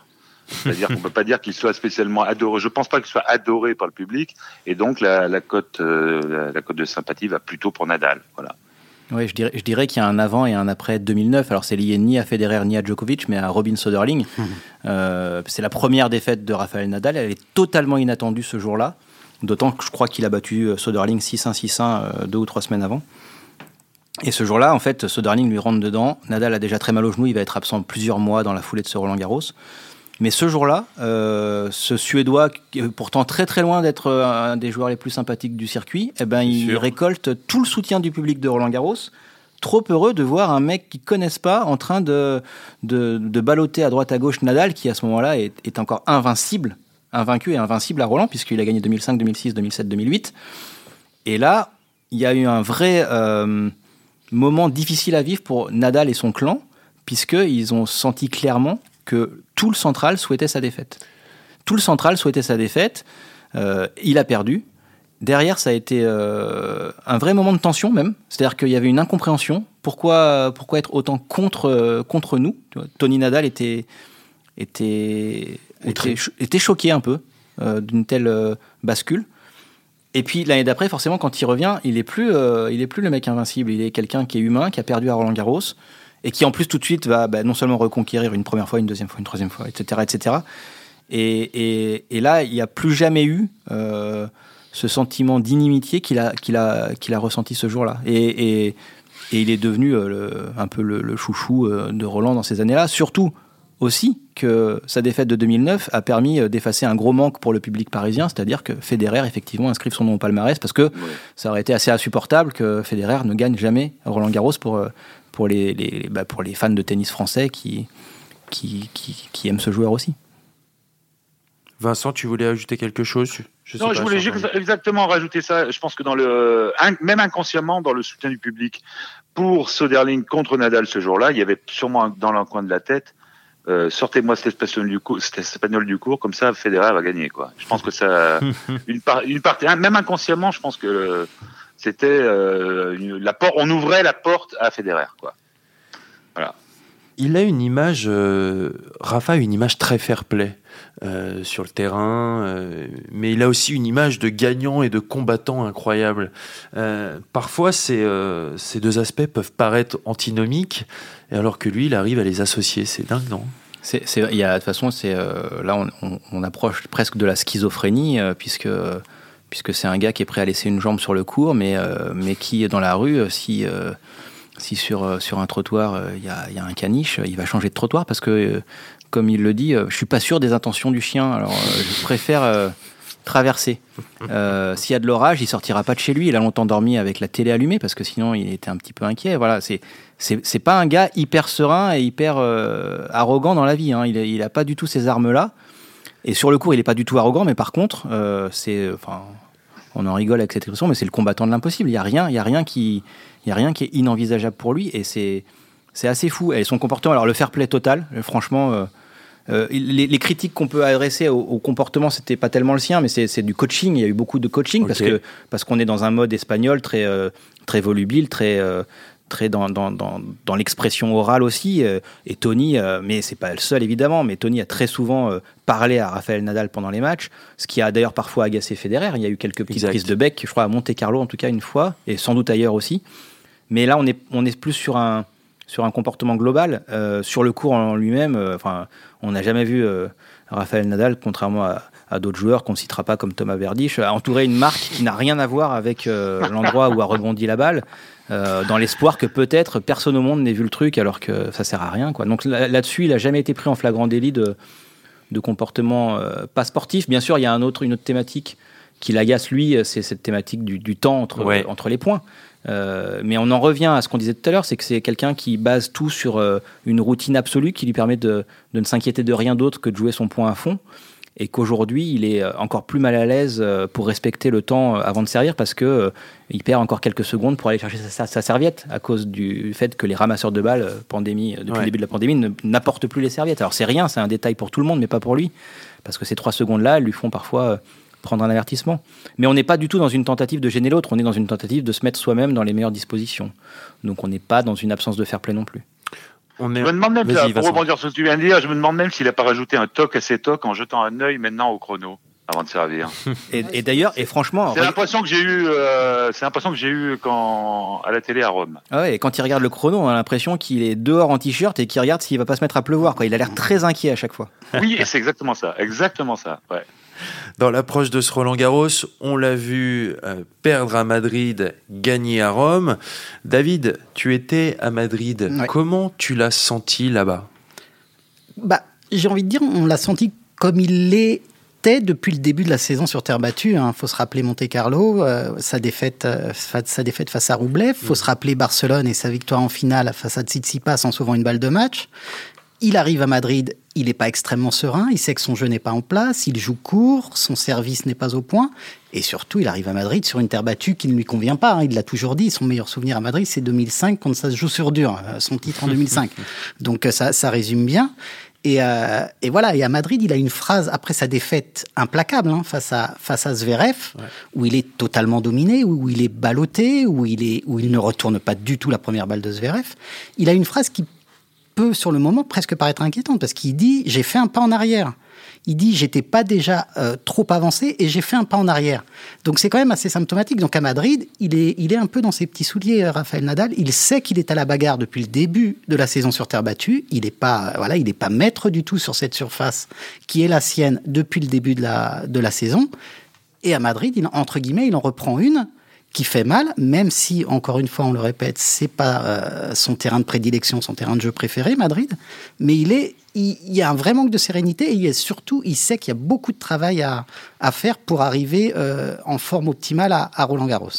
C'est-à-dire qu'on peut pas dire qu'il soit spécialement adoré. Je pense pas qu'il soit adoré par le public. Et donc, la, la cote, euh, la cote de sympathie va plutôt pour Nadal. Voilà. Oui, je dirais, je dirais qu'il y a un avant et un après 2009. Alors, c'est lié ni à Federer ni à Djokovic, mais à Robin Soderling. Mmh. Euh, c'est la première défaite de Rafael Nadal. Elle est totalement inattendue ce jour-là. D'autant que je crois qu'il a battu Soderling 6-1, 6-1 euh, deux ou trois semaines avant. Et ce jour-là, en fait, Soderling lui rentre dedans. Nadal a déjà très mal au genou. Il va être absent plusieurs mois dans la foulée de ce Roland Garros. Mais ce jour-là, euh, ce Suédois, pourtant très très loin d'être un des joueurs les plus sympathiques du circuit, eh ben, il récolte tout le soutien du public de Roland Garros. Trop heureux de voir un mec qu'ils connaissent pas en train de, de, de balloter à droite à gauche Nadal, qui à ce moment-là est, est, encore invincible, invaincu et invincible à Roland, puisqu'il a gagné 2005, 2006, 2007, 2008. Et là, il y a eu un vrai euh, moment difficile à vivre pour Nadal et son clan, puisqu'ils ont senti clairement que tout le central souhaitait sa défaite. Tout le central souhaitait sa défaite. Euh, il a perdu. Derrière, ça a été euh, un vrai moment de tension même. C'est-à-dire qu'il y avait une incompréhension. Pourquoi, pourquoi être autant contre, contre nous? Tony Nadal était, était, était, choqué un peu euh, d'une telle bascule. Et puis l'année d'après, forcément, quand il revient, il est plus, il est plus le mec invincible. Il est quelqu'un qui est humain, qui a perdu à Roland Garros, et qui en plus tout de suite va bah, non seulement reconquérir une première fois, une deuxième fois, une troisième fois, etc. etc. Et, et, là, il n'y a plus jamais eu euh, ce sentiment d'inimitié qu'il a, qu'il a, qu'il a ressenti ce jour-là. Et, et, il est devenu euh, un peu le, chouchou euh, de Roland dans ces années-là, surtout aussi que sa défaite de 2009 a permis d'effacer un gros manque pour le public parisien, c'est-à-dire que Federer effectivement inscrive son nom au palmarès parce que ça aurait été assez insupportable que Federer ne gagne jamais Roland Garros pour pour les, bah, pour les fans de tennis français qui, qui, qui, aiment ce joueur aussi. Vincent, tu voulais ajouter quelque chose? Je Non, je voulais exactement rajouter ça. Je pense que dans le, même inconsciemment, dans le soutien du public pour Soderling contre Nadal ce jour-là, il y avait sûrement dans le coin de la tête euh, sortez-moi cet espagnol du cours, cet espagnol du cours, comme ça Federer va gagner quoi. Je pense que ça, une, une partie, même inconsciemment, je pense que c'était euh, la porte, on ouvrait la porte à Federer, quoi. Voilà. Il a une image, euh, Rafa a une image très fair-play euh, sur le terrain, mais il a aussi une image de gagnant et de combattant incroyable. parfois, ces, ces deux aspects peuvent paraître antinomiques, alors que lui, il arrive à les associer. C'est dingue, non? C'est, il y a, de toute façon, c'est là, on, on, approche presque de la schizophrénie, puisque puisque c'est un gars qui est prêt à laisser une jambe sur le cours, mais, euh, mais qui dans la rue, euh, si, euh, si sur, sur un trottoir il y a, y, a, un caniche, il va changer de trottoir parce que, comme il le dit, je suis pas sûr des intentions du chien. Alors je préfère traverser. S'il y a de l'orage, il sortira pas de chez lui. Il a longtemps dormi avec la télé allumée parce que sinon il était un petit peu inquiet. Voilà, c'est pas un gars hyper serein et hyper arrogant dans la vie. Hein. Il, il a pas du tout ces armes là. Et sur le cours, il est pas du tout arrogant, mais par contre, euh, c'est enfin, on en rigole avec cette expression, mais c'est le combattant de l'impossible. Il y a rien, il y a rien qui, il y a rien qui est inenvisageable pour lui et c'est c'est assez fou. Et son comportement, alors le fair play total, franchement. Euh, les, critiques qu'on peut adresser au, comportement, c'était pas tellement le sien, mais c'est du coaching. Il y a eu beaucoup de coaching parce que parce qu'on est dans un mode espagnol très euh, très volubile, très euh, très dans, dans, dans, dans l'expression orale aussi. et Tony, mais c'est pas le seul évidemment, mais Tony a très souvent parlé à Rafael Nadal pendant les matchs, ce qui a d'ailleurs parfois agacé Federer. Il y a eu quelques petites prises de bec, je crois à Monte Carlo en tout cas une fois, et sans doute ailleurs aussi. Mais là, on est on est plus sur un sur un comportement global. Euh, sur le cours en lui-même, euh, on n'a jamais vu euh, Raphaël Nadal, contrairement à, d'autres joueurs qu'on ne citera pas comme Thomas Verdich, entourer une marque qui n'a rien à voir avec l'endroit où a rebondi la balle, dans l'espoir que peut-être personne au monde n'ait vu le truc alors que ça sert à rien. Quoi. Donc là-dessus, il n'a jamais été pris en flagrant délit de, de comportement pas sportif. Bien sûr, il y a un autre, une autre thématique qui l'agace lui, c'est cette thématique du, temps entre, entre les points. Euh, mais on en revient à ce qu'on disait tout à l'heure, c'est que c'est quelqu'un qui base tout sur euh, une routine absolue qui lui permet de, ne s'inquiéter de rien d'autre que de jouer son point à fond. Et qu'aujourd'hui, il est euh, encore plus mal à l'aise pour respecter le temps avant de servir parce que il perd encore quelques secondes pour aller chercher sa, serviette à cause du fait que les ramasseurs de balles, pandémie, depuis le début de la pandémie, n'apportent plus les serviettes. Alors c'est rien, c'est un détail pour tout le monde, mais pas pour lui. Parce que ces trois secondes-là, lui font parfois prendre un avertissement. Mais on n'est pas du tout dans une tentative de gêner l'autre, on est dans une tentative de se mettre soi-même dans les meilleures dispositions. Donc on n'est pas dans une absence de fair play non plus. On est... Je me demande même, pour rebondir sur ce que tu viens de dire, je me demande même s'il n'a pas rajouté un toc à ses tocs en jetant un œil maintenant au chrono avant de servir. et, d'ailleurs, et franchement, c'est l'impression que j'ai eu, euh, c'est l'impression que j'ai eu quand à la télé à Rome. Ah ouais, et quand il regarde le chrono, on a l'impression qu'il est dehors en t-shirt et qu'il regarde s'il va pas se mettre à pleuvoir. Quoi. Il a l'air très inquiet à chaque fois. Oui, c'est exactement ça, exactement ça. Ouais. Dans l'approche de ce Roland Garros, on l'a vu euh, perdre à Madrid, gagner à Rome. David, tu étais à Madrid. Comment tu l'as senti là-bas? Bah, J'ai envie de dire, on l'a senti comme il l'était depuis le début de la saison sur terre battue. Il hein. faut se rappeler Monte Carlo, euh, sa, défaite, euh, sa défaite face à Roublev. Il faut mm. se rappeler Barcelone et sa victoire en finale face à Tsitsipas en sauvant une balle de match. Il arrive à Madrid, il n'est pas extrêmement serein, il sait que son jeu n'est pas en place, il joue court, son service n'est pas au point, et surtout il arrive à Madrid sur une terre battue qui ne lui convient pas. Hein. Il l'a toujours dit, son meilleur souvenir à Madrid c'est 2005 quand ça se joue sur dur, euh, son titre en 2005. Donc euh, ça, ça résume bien. Et, euh, et, voilà, et à Madrid, il a une phrase après sa défaite implacable hein, face à face à Zverev, où il est totalement dominé, où il est ballotté, où il est où il ne retourne pas du tout la première balle de Zverev. Il a une phrase qui sur le moment, presque paraître inquiétante, parce qu'il dit j'ai fait un pas en arrière. Il dit j'étais pas déjà euh, trop avancé et j'ai fait un pas en arrière. Donc c'est quand même assez symptomatique. Donc à Madrid, il est, il est un peu dans ses petits souliers, euh, Raphaël Nadal. Il sait qu'il est à la bagarre depuis le début de la saison sur terre battue. Il n'est pas, voilà, il n'est pas maître du tout sur cette surface qui est la sienne depuis le début de la, de la saison. Et à Madrid, il, entre guillemets, il en reprend une qui fait mal, même si, encore une fois, on le répète, c'est pas euh, son terrain de prédilection, son terrain de jeu préféré, Madrid, mais il est, il, y a un vrai manque de sérénité et il surtout, il sait qu'il y a beaucoup de travail à, à faire pour arriver euh, en forme optimale à, à Roland Garros.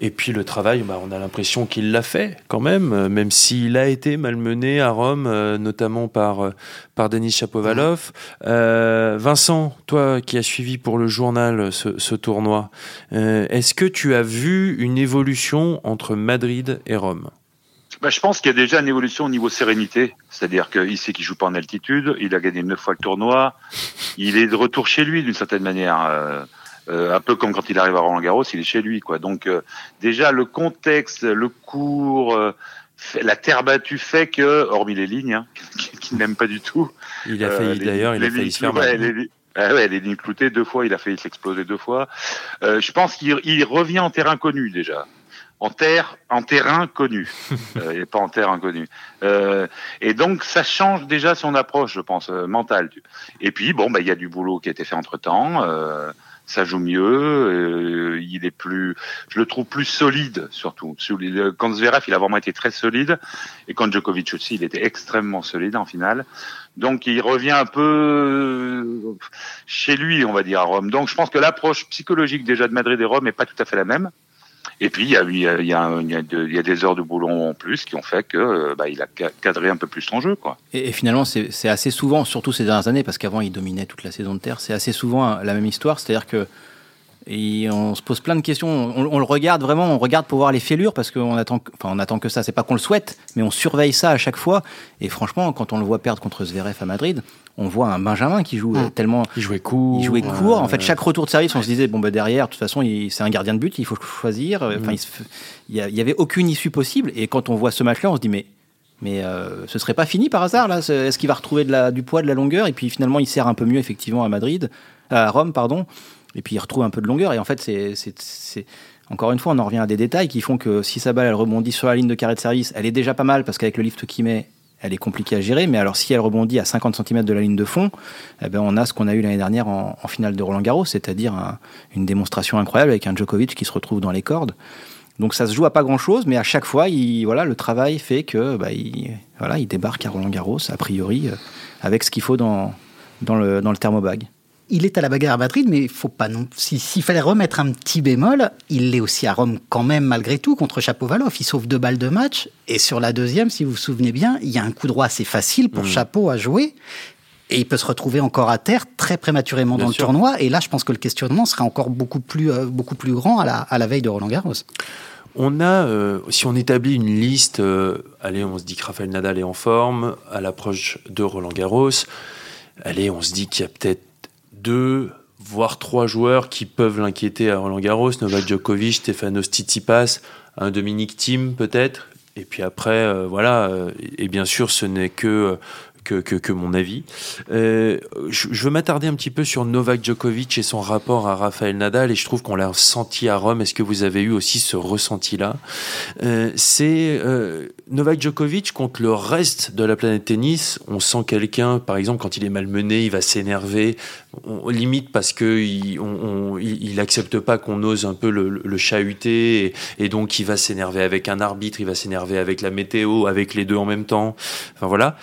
Et puis le travail, bah, on a l'impression qu'il l'a fait quand même, euh, même s'il a été malmené à Rome, euh, notamment par, euh, par Denis Chapovalov. Vincent, toi qui as suivi pour le journal ce, tournoi, est-ce que tu as vu une évolution entre Madrid et Rome? Bah, je pense qu'il y a déjà une évolution au niveau sérénité, c'est-à-dire qu'il sait qu'il joue pas en altitude, il a gagné neuf fois le tournoi, il est de retour chez lui d'une certaine manière. Euh, un peu comme quand il arrive à Roland Garros, il est chez lui, quoi. Donc euh, déjà le contexte, le cours, euh, la terre battue fait que, hormis les lignes, hein, qu'il n'aime pas du tout. Il a failli d'ailleurs, il a failli se faire mal. Les, ah ouais, les lignes cloutées deux fois, il a failli s'exploser deux fois. je pense qu'il revient en terrain connu déjà en terre, en terrain connu, et pas en terre inconnue. Euh, et donc ça change déjà son approche, je pense, mentale. Et puis bon, bah il y a du boulot qui a été fait entre temps. Ça joue mieux. Euh, il est plus, je le trouve plus solide surtout. Quand Zverev, il a vraiment été très solide, et quand Djokovic aussi, il était extrêmement solide en finale. Donc il revient un peu euh, chez lui, on va dire à Rome. Donc je pense que l'approche psychologique déjà de Madrid et Rome est pas tout à fait la même. Et puis il y a, des heures de boulon en plus qui ont fait que euh, bah, il a cadré un peu plus son jeu. Quoi. Et, finalement, c'est assez souvent, surtout ces dernières années, parce qu'avant il dominait toute la saison de terre, c'est assez souvent la même histoire. C'est-à-dire que on se pose plein de questions. On, le regarde vraiment, on regarde pour voir les fêlures parce qu'on attend, enfin attend que ça. C'est pas qu'on le souhaite, mais on surveille ça à chaque fois. Et franchement, quand on le voit perdre contre Zverev à Madrid, on voit un Benjamin qui joue mmh. tellement. Il jouait court. Il jouait court. En fait, chaque retour de service, on se disait bon bah derrière, de toute façon, c'est un gardien de but, il faut choisir. Mmh. Enfin, il, y avait aucune issue possible. Et quand on voit ce match-là, on se dit mais mais euh, ce serait pas fini par hasard là Est-ce qu'il va retrouver de la, du poids, de la longueur? Et puis finalement, il sert un peu mieux effectivement à Madrid, à Rome, pardon. Et puis il retrouve un peu de longueur. Et en fait, c'est encore une fois, on en revient à des détails qui font que si sa balle elle rebondit sur la ligne de carré de service, elle est déjà pas mal parce qu'avec le lift qu'il met, elle est compliquée à gérer. Mais alors si elle rebondit à 50 cm de la ligne de fond, eh ben, on a ce qu'on a eu l'année dernière en, finale de Roland Garros, c'est-à-dire une démonstration incroyable avec un Djokovic qui se retrouve dans les cordes. Donc ça se joue à pas grand-chose, mais à chaque fois, il, voilà, le travail fait que bah, il, voilà, il débarque à Roland Garros, a priori, euh, avec ce qu'il faut dans le thermobag il est à la bagarre à Madrid, mais il faut pas non. S'il fallait remettre un petit bémol, il l'est aussi à Rome quand même malgré tout contre Chapeau-Valov. Il sauve deux balles de match et sur la deuxième, si vous vous souvenez bien, il y a un coup droit assez facile pour mmh. Chapeau à jouer. Et il peut se retrouver encore à terre très prématurément dans le tournoi. Et là, je pense que le questionnement sera encore beaucoup plus, euh, beaucoup plus grand à la, à la veille de Roland Garros. On a, euh, si on établit une liste, euh, allez, on se dit que Rafael Nadal est en forme à l'approche de Roland Garros. Allez, on se dit qu'il y a peut-être deux, voire trois joueurs qui peuvent l'inquiéter à Roland Garros, Novak Djokovic, Stefanos Tsitsipas, un Dominique Thiem peut-être, et puis après, euh, voilà, euh, et bien sûr, ce n'est que que, que, mon avis. Euh, je, veux m'attarder un petit peu sur Novak Djokovic et son rapport à Rafael Nadal, et je trouve qu'on l'a senti à Rome. Est-ce que vous avez eu aussi ce ressenti-là? Euh, C'est euh, Novak Djokovic contre le reste de la planète tennis. On sent quelqu'un, par exemple, quand il est malmené, il va s'énerver, on, limite parce que il, on, il, accepte pas qu'on ose un peu le, le chahuter, et, et donc il va s'énerver avec un arbitre, il va s'énerver avec la météo, avec les deux en même temps. Enfin voilà.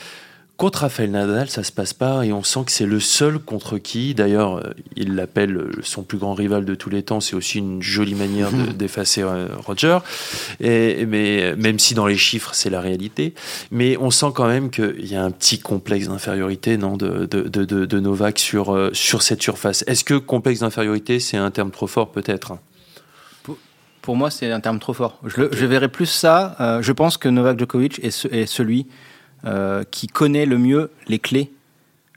Contre Rafael Nadal, ça se passe pas et on sent que c'est le seul contre qui, d'ailleurs, euh, il l'appelle son plus grand rival de tous les temps. C'est aussi une jolie manière d'effacer euh, Roger. Et, mais même si dans les chiffres c'est la réalité, mais on sent quand même qu'il y a un petit complexe d'infériorité, non, de, de, de, de, Novak sur euh, sur cette surface. Est-ce que complexe d'infériorité c'est un terme trop fort peut-être? Pour moi, c'est un terme trop fort. Je, je verrais plus ça. je pense que Novak Djokovic est, est celui euh, qui connaît le mieux les clés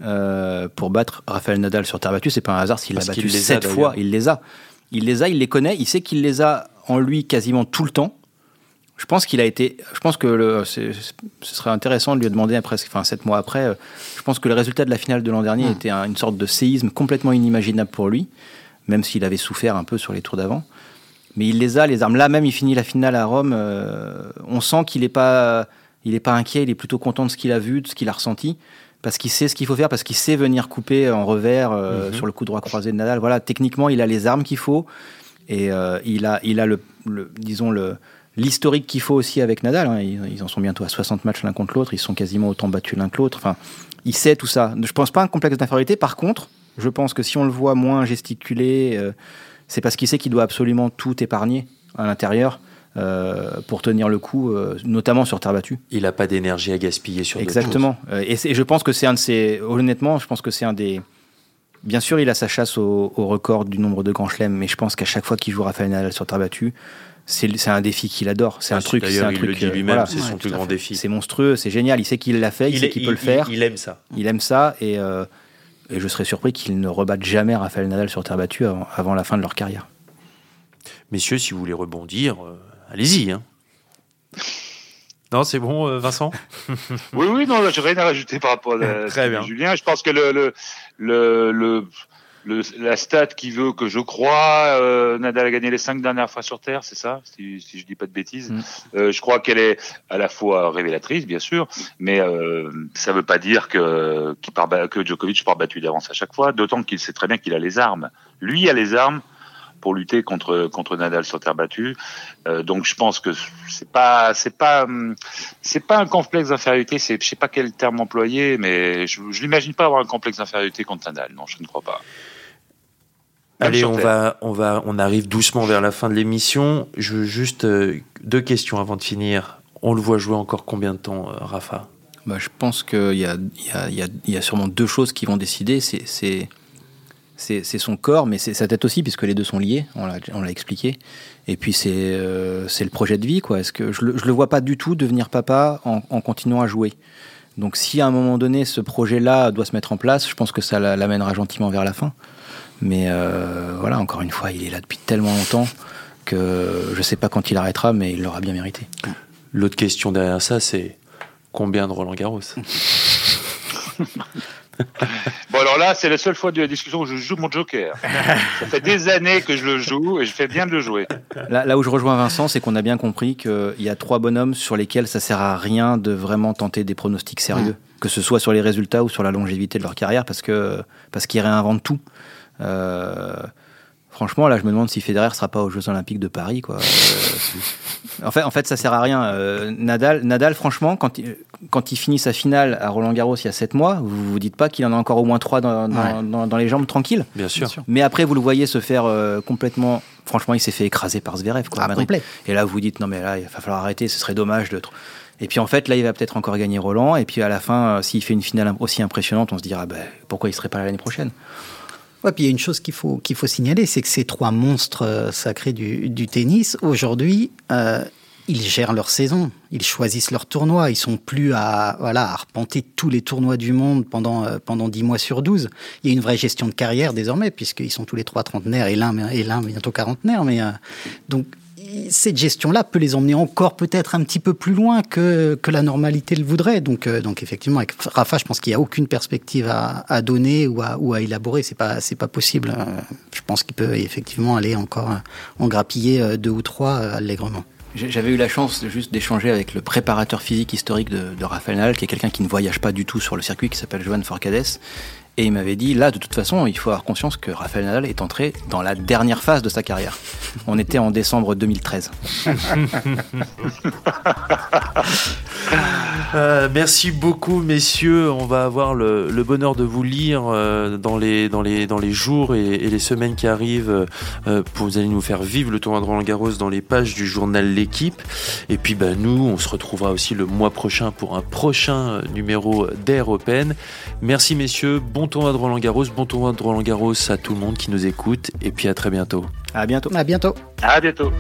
euh, pour battre Rafael Nadal sur terre battue. C'est pas un hasard s'il l'a battu sept fois. Il les a. Il les a, il les connaît. Il sait qu'il les a en lui quasiment tout le temps. Je pense qu'il a été. Je pense que le, ce serait intéressant de lui demander presque, enfin sept mois après. Euh, je pense que le résultat de la finale de l'an dernier hmm. était une sorte de séisme complètement inimaginable pour lui, même s'il avait souffert un peu sur les tours d'avant. Mais il les a, les armes. Là même, il finit la finale à Rome. on sent qu'il n'est pas il n'est pas inquiet, il est plutôt content de ce qu'il a vu, de ce qu'il a ressenti, parce qu'il sait ce qu'il faut faire, parce qu'il sait venir couper en revers euh, mhm. sur le coup droit croisé de Nadal. Voilà, techniquement, il a les armes qu'il faut et euh, il a, il a le, disons le l'historique qu'il faut aussi avec Nadal. Hein. Ils, en sont bientôt à 60 matchs l'un contre l'autre. Ils sont quasiment autant battus l'un que l'autre. Enfin, il sait tout ça. Je pense pas un complexe d'infériorité. Par contre, je pense que si on le voit moins gesticuler, euh, c'est parce qu'il sait qu'il doit absolument tout épargner à l'intérieur. Euh, pour tenir le coup, euh, notamment sur terre battue. Il n'a pas d'énergie à gaspiller sur Exactement. Euh, et, et, je pense que c'est un de ces. Honnêtement, je pense que c'est un des. Bien sûr, il a sa chasse au, record du nombre de grands chelems, mais je pense qu'à chaque fois qu'il joue Rafael Nadal sur terre battue, c'est un défi qu'il adore. C'est un truc. D'ailleurs, il truc, le dit lui-même, c'est son plus grand défi. C'est monstrueux, c'est génial. Il sait qu'il l'a fait, il, sait qu'il peut le faire. Il aime ça. Il aime ça et, et je serais surpris qu'il ne rebatte jamais Rafael Nadal sur terre battue avant, avant, la fin de leur carrière. Messieurs, si vous voulez rebondir, allez-y. Hein. Non, c'est bon, euh, Vincent? Oui, oui, non, j'ai rien à rajouter par rapport à, Très bien. Julien. Je pense que le, le, le, le, la stat qui veut que je crois, euh, Nadal a gagné les cinq dernières fois sur Terre, c'est ça si, si je dis pas de bêtises. Mm. Euh, je crois qu'elle est à la fois révélatrice, bien sûr, mais euh, ça veut pas dire que, part, que Djokovic part battu d'avance à chaque fois, d'autant qu'il sait très bien qu'il a les armes. Lui a les armes pour lutter contre contre Nadal sur terre battue. Euh, donc je pense que c'est pas c'est pas hum, c'est pas un complexe d'infériorité. C'est je sais pas quel terme employer, mais je, je l'imagine pas avoir un complexe d'infériorité contre Nadal. Non, je ne crois pas. Même Allez, on Terre. va, on va, on arrive doucement vers la fin de l'émission. Je veux juste euh, deux questions avant de finir. On le voit jouer encore combien de temps, euh, Rafa? Bah, je pense qu'il y a, il y, a, il y, y a sûrement deux choses qui vont décider. C'est, c'est, son corps, mais c'est sa tête aussi, puisque les deux sont liés, on l'a, expliqué. Et puis c'est, euh, c'est le projet de vie. Quoi. Est-ce que je ne le, je le vois pas du tout devenir papa en, en continuant à jouer? Donc si à un moment donné ce projet-là doit se mettre en place, je pense que ça la- l'amènera gentiment vers la fin. Mais euh, voilà, encore une fois, il est là depuis tellement longtemps que je sais pas quand il arrêtera, mais il l'aura bien mérité. L'autre question derrière ça, c'est combien de Roland Garros? Bon alors là, c'est la seule fois de la discussion où je joue mon Joker. Ça fait des années que je le joue et je fais bien de le jouer. Là, là où je rejoins Vincent, c'est qu'on a bien compris qu'il y a trois bonhommes sur lesquels ça sert à rien de vraiment tenter des pronostics sérieux, que ce soit sur les résultats ou sur la longévité de leur carrière, parce que parce qu'ils réinventent tout. Euh, franchement, là, je me demande si Federer sera pas aux Jeux Olympiques de Paris, quoi. Euh, en fait, en fait, ça sert à rien. Euh, Nadal, Nadal, franchement, quand il, quand il finit sa finale à Roland Garros il y a sept mois, vous vous dites pas qu'il en a encore au moins trois dans, dans, Ouais. dans- dans les jambes tranquilles. Bien sûr. Mais après, vous le voyez se faire euh, complètement. Franchement, il s'est fait écraser par Zverev, quoi, à Ah, Madrid. complet. Et là, vous vous dites, non, mais là, il va falloir arrêter, ce serait dommage de. Et puis en fait, là, il va peut-être encore gagner Roland. Et puis à la fin, euh, s'il fait une finale aussi impressionnante, on se dira, ben, pourquoi il serait pas là l'année prochaine? Ouais, puis il y a une chose qu'il faut, qu'il faut signaler, c'est que ces trois monstres euh, sacrés du, du tennis, aujourd'hui, euh, ils gèrent leur saison, ils choisissent leur tournoi, ils sont plus à, voilà, à arpenter tous les tournois du monde pendant, euh, pendant 10 mois sur 12. Il y a une vraie gestion de carrière désormais, puisqu'ils sont tous les trois trentenaires et l'un, et l'un bientôt quarantenaire. Mais, euh, donc, cette gestion-là peut les emmener encore peut-être un petit peu plus loin que, que la normalité le voudrait. Donc, euh, donc effectivement, avec Rafa, je pense qu'il n'y a aucune perspective à, donner ou à, ou à élaborer. C'est pas, pas possible. Je pense qu'il peut effectivement aller encore en grappiller deux ou trois allègrement. J'avais eu la chance juste d'échanger avec le préparateur physique historique de, Rafael Nadal, qui est quelqu'un qui ne voyage pas du tout sur le circuit, qui s'appelle Joan Forcades. Et il m'avait dit, là, de toute façon, il faut avoir conscience que Rafael Nadal est entré dans la dernière phase de sa carrière. On était en décembre 2013. Euh, merci beaucoup, messieurs. On va avoir le, bonheur de vous lire euh, dans, les, dans, les, dans les jours et, les semaines qui arrivent. euh, pour, vous allez nous faire vivre le tournoi de Roland Garros dans les pages du journal L'équipe. Et puis, bah, nous, on se retrouvera aussi le mois prochain pour un prochain euh, numéro d'Air Open. Merci, messieurs. Bon tournoi de Roland Garros, bon tournoi de Roland Garros à tout le monde qui nous écoute et puis à très bientôt. À bientôt. À bientôt. À bientôt.